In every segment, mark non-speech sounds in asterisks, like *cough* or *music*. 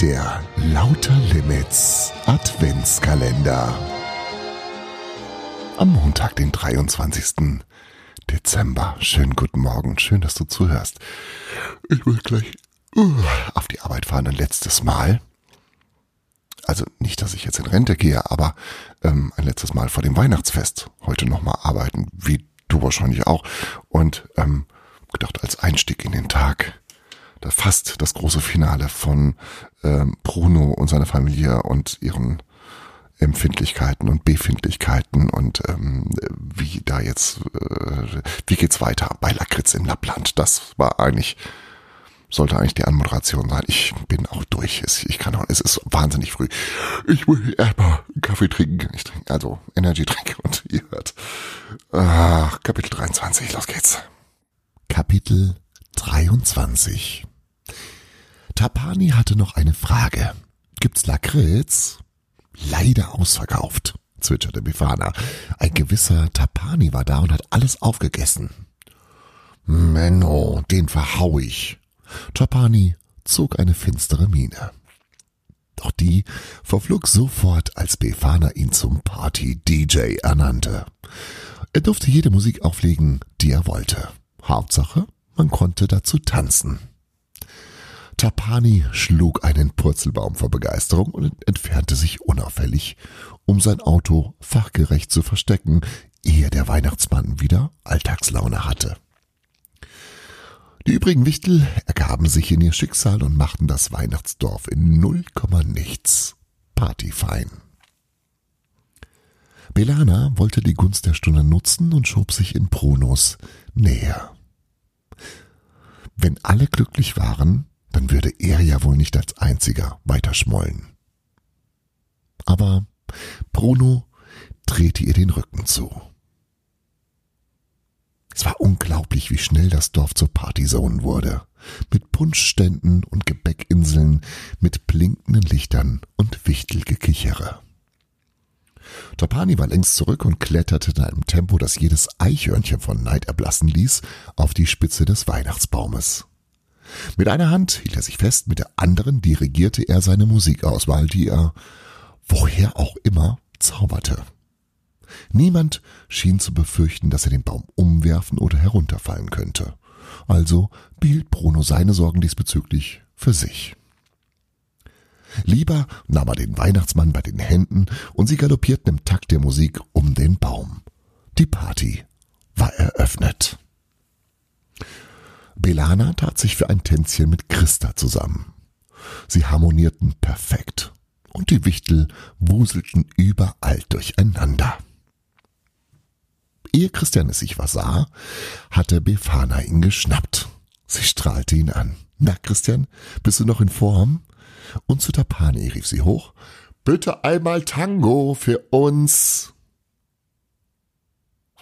Der Lauter Limits Adventskalender. Am Montag, den 23. Dezember. Schönen guten Morgen. Schön, dass du zuhörst. Ich will gleich uh, auf die Arbeit fahren. Ein letztes Mal. Also nicht, dass ich jetzt in Rente gehe, aber ähm, ein letztes Mal vor dem Weihnachtsfest. Heute nochmal arbeiten, wie du wahrscheinlich auch. Und ähm, gedacht als Einstieg in den Tag fast das große Finale von ähm, Bruno und seiner Familie und ihren Empfindlichkeiten und Befindlichkeiten und ähm, wie da jetzt, äh, wie geht's weiter bei Lakritz in Lappland. Das war eigentlich, sollte eigentlich die Anmoderation sein. Ich bin auch durch. Ich kann auch, es ist wahnsinnig früh. Ich will erstmal Kaffee trinken. Ich trinke also Energy Drink und ihr hört. Ach, Kapitel 23, los geht's. Kapitel 23 Tapani hatte noch eine Frage. Gibt's Lakritz? Leider ausverkauft, zwitscherte Bifana. Ein gewisser Tapani war da und hat alles aufgegessen. Menno, den verhau ich. Tapani zog eine finstere Miene. Doch die verflog sofort, als Befana ihn zum Party-DJ ernannte. Er durfte jede Musik auflegen, die er wollte. Hauptsache, man konnte dazu tanzen. Tapani schlug einen Purzelbaum vor Begeisterung und entfernte sich unauffällig, um sein Auto fachgerecht zu verstecken, ehe der Weihnachtsmann wieder Alltagslaune hatte. Die übrigen Wichtel ergaben sich in ihr Schicksal und machten das Weihnachtsdorf in null Komma nichts partyfein. Belana wollte die Gunst der Stunde nutzen und schob sich in Brunos näher. Wenn alle glücklich waren, dann würde er ja wohl nicht als einziger weiterschmollen. Aber Bruno drehte ihr den Rücken zu. Es war unglaublich, wie schnell das Dorf zur Partyzone wurde. Mit Punschständen und Gebäckinseln, mit blinkenden Lichtern und Wichtelgekichere. Tapani war längst zurück und kletterte in einem Tempo, das jedes Eichhörnchen von Neid erblassen ließ, auf die Spitze des Weihnachtsbaumes. Mit einer Hand hielt er sich fest, mit der anderen dirigierte er seine Musikauswahl, die er, woher auch immer, zauberte. Niemand schien zu befürchten, dass er den Baum umwerfen oder herunterfallen könnte. Also behielt Bruno seine Sorgen diesbezüglich für sich. Lieber nahm er den Weihnachtsmann bei den Händen und sie galoppierten im Takt der Musik um den Baum. Die Party war eröffnet. Belana tat sich für ein Tänzchen mit Christa zusammen. Sie harmonierten perfekt und die Wichtel wuselten überall durcheinander. Ehe Christian es sich was sah, hatte Befana ihn geschnappt. Sie strahlte ihn an. Na, Christian, bist du noch in Form? Und zu Tapani rief sie hoch. Bitte einmal Tango für uns.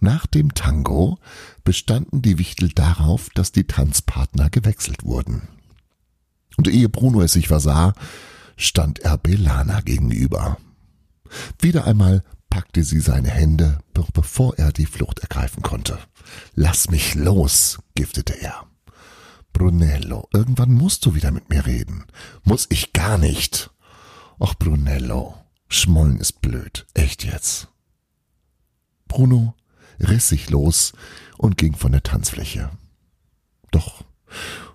Nach dem Tango bestanden die Wichtel darauf, dass die Tanzpartner gewechselt wurden. Und ehe Bruno es sich versah, stand er Belana gegenüber. Wieder einmal packte sie seine Hände, bevor er die Flucht ergreifen konnte. Lass mich los, giftete er. Brunello, irgendwann musst du wieder mit mir reden. Muss ich gar nicht. Och, Brunello, Schmollen ist blöd. Echt jetzt. Bruno riss sich los und ging von der Tanzfläche. Doch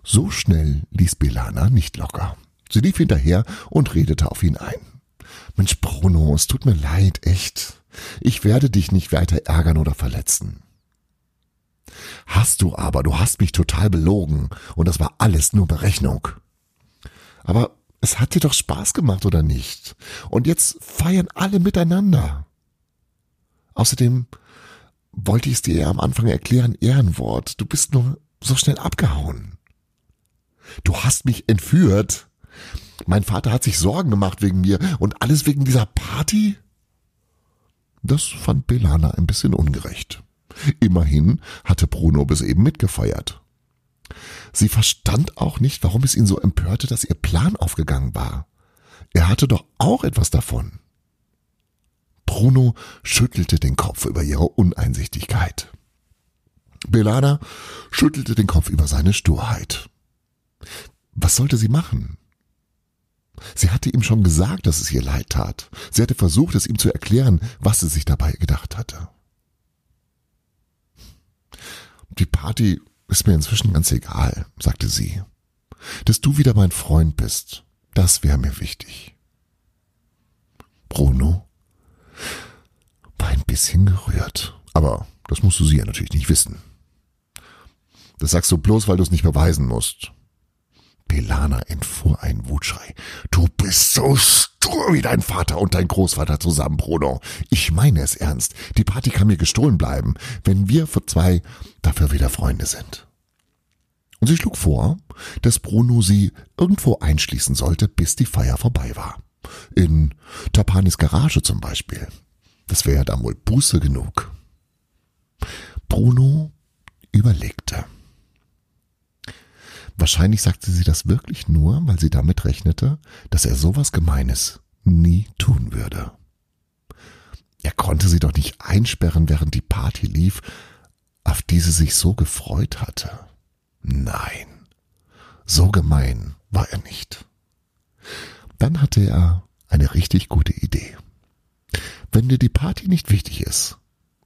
so schnell ließ Belana nicht locker. Sie lief hinterher und redete auf ihn ein. Mensch, Bruno, es tut mir leid, echt. Ich werde dich nicht weiter ärgern oder verletzen. Hast du aber, du hast mich total belogen und das war alles nur Berechnung. Aber es hat dir doch Spaß gemacht, oder nicht? Und jetzt feiern alle miteinander. Außerdem wollte ich es dir ja am Anfang erklären, Ehrenwort. Du bist nur so schnell abgehauen. Du hast mich entführt. Mein Vater hat sich Sorgen gemacht wegen mir und alles wegen dieser Party? Das fand Belana ein bisschen ungerecht. Immerhin hatte Bruno bis eben mitgefeiert. Sie verstand auch nicht, warum es ihn so empörte, dass ihr Plan aufgegangen war. Er hatte doch auch etwas davon. Bruno schüttelte den Kopf über ihre Uneinsichtigkeit. Belana schüttelte den Kopf über seine Sturheit. Was sollte sie machen? Sie hatte ihm schon gesagt, dass es ihr leid tat. Sie hatte versucht, es ihm zu erklären, was sie sich dabei gedacht hatte. Die Party ist mir inzwischen ganz egal, sagte sie. Dass du wieder mein Freund bist, das wäre mir wichtig. Bruno war ein bisschen gerührt, aber das musst du sie ja natürlich nicht wissen. Das sagst du bloß, weil du es nicht beweisen musst. Pelana entfuhr ein Wutschrei. Du bist so stur wie dein Vater und dein Großvater zusammen, Bruno. Ich meine es ernst. Die Party kann mir gestohlen bleiben, wenn wir für zwei dafür wieder Freunde sind. Und sie schlug vor, dass Bruno sie irgendwo einschließen sollte, bis die Feier vorbei war. In Tapanis Garage zum Beispiel. Das wäre ja dann wohl Buße genug. Bruno überlegte. Wahrscheinlich sagte sie das wirklich nur, weil sie damit rechnete, dass er sowas Gemeines nie tun würde. Er konnte sie doch nicht einsperren, während die Party lief, auf die sie sich so gefreut hatte. Nein, so gemein war er nicht. Dann hatte er eine richtig gute Idee. Wenn dir die Party nicht wichtig ist,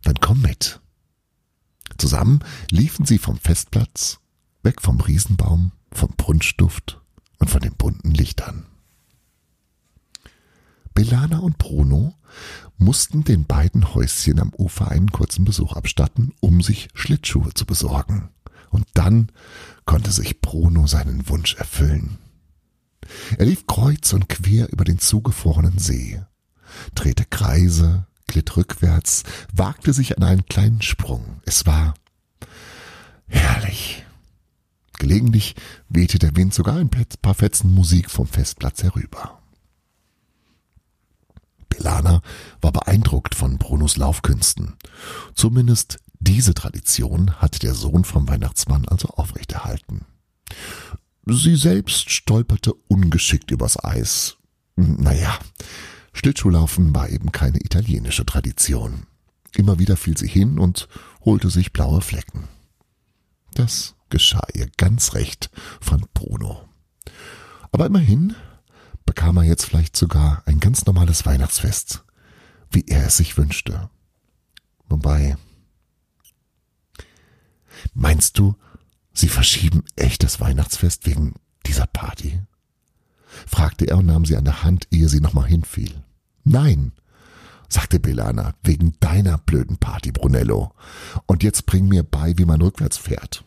dann komm mit. Zusammen liefen sie vom Festplatz weg vom Riesenbaum, vom Punschduft und von den bunten Lichtern. Belana und Bruno mussten den beiden Häuschen am Ufer einen kurzen Besuch abstatten, um sich Schlittschuhe zu besorgen. Und dann konnte sich Bruno seinen Wunsch erfüllen. Er lief kreuz und quer über den zugefrorenen See, drehte Kreise, glitt rückwärts, wagte sich an einen kleinen Sprung. Es war herrlich. Gelegentlich wehte der Wind sogar ein paar Fetzen Musik vom Festplatz herüber. Belana war beeindruckt von Brunos Laufkünsten. Zumindest diese Tradition hatte der Sohn vom Weihnachtsmann also aufrechterhalten. Sie selbst stolperte ungeschickt übers Eis. Naja, Schlittschuhlaufen war eben keine italienische Tradition. Immer wieder fiel sie hin und holte sich blaue Flecken. Das geschah ihr ganz recht, fand Bruno. Aber immerhin bekam er jetzt vielleicht sogar ein ganz normales Weihnachtsfest, wie er es sich wünschte. Wobei, meinst du, sie verschieben echt das Weihnachtsfest wegen dieser Party? fragte er und nahm sie an der Hand, ehe sie nochmal hinfiel. Nein, sagte Belana, wegen deiner blöden Party, Brunello. Und jetzt bring mir bei, wie man rückwärts fährt.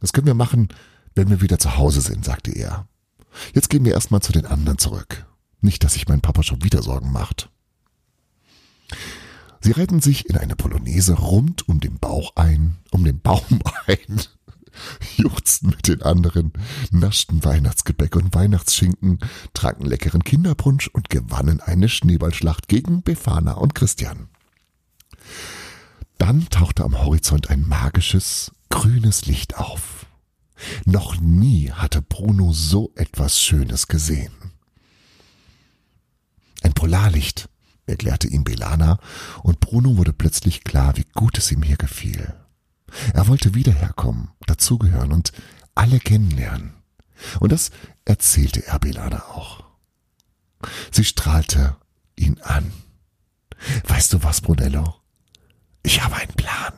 Das können wir machen, wenn wir wieder zu Hause sind, sagte er. Jetzt gehen wir erstmal zu den anderen zurück. Nicht, dass sich mein Papa schon wieder Sorgen macht. Sie reihten sich in eine Polonaise rund um den Bauch ein, um den Baum *laughs* ein, juchzten mit den anderen, naschten Weihnachtsgebäck und Weihnachtsschinken, tranken leckeren Kinderpunsch und gewannen eine Schneeballschlacht gegen Befana und Christian. Dann tauchte am Horizont ein magisches, grünes Licht auf. Noch nie hatte Bruno so etwas Schönes gesehen. Ein Polarlicht, erklärte ihm Belana, und Bruno wurde plötzlich klar, wie gut es ihm hier gefiel. Er wollte wieder herkommen, dazugehören und alle kennenlernen. Und das erzählte er Belana auch. Sie strahlte ihn an. Weißt du was, Brunello? Ich habe einen Plan.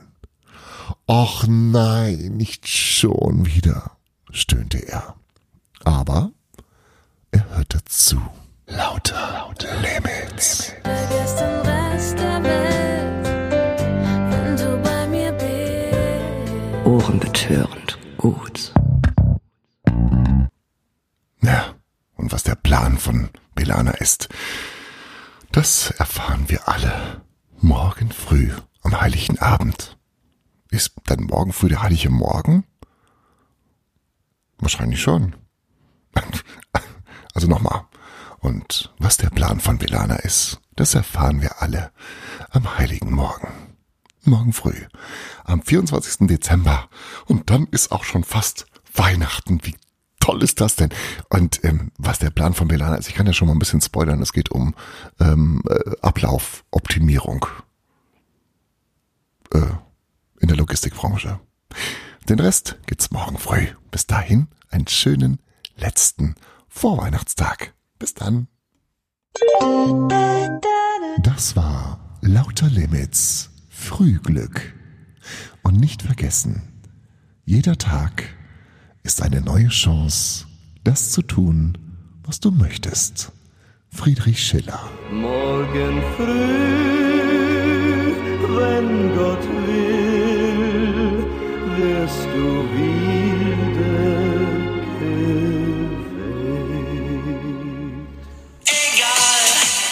Ach nein, nicht schon wieder, stöhnte er. Aber er hörte zu. Lauter, lauter Limits. Vergiss den Rest der Welt, wenn du bei mir bist. Ohrenbetörend gut. Ja, und was der Plan von Belana ist, das erfahren wir alle morgen früh am heiligen Abend. Ist dann morgen früh der heilige Morgen? Wahrscheinlich schon. *laughs* Also nochmal. Und was der Plan von Belana ist, das erfahren wir alle am heiligen Morgen. Morgen früh, am 24. Dezember. Und dann ist auch schon fast Weihnachten. Wie toll ist das denn? Und ähm, was der Plan von Belana ist, ich kann ja schon mal ein bisschen spoilern. Es geht um ähm, äh, Ablaufoptimierung. Äh, in der Logistikbranche. Den Rest gibt's morgen früh. Bis dahin einen schönen letzten Vorweihnachtstag. Bis dann. Das war Lauter Limits Frühglück. Und nicht vergessen, jeder Tag ist eine neue Chance, das zu tun, was du möchtest. Friedrich Schiller. Morgen früh, wenn Gott will, wirst du wieder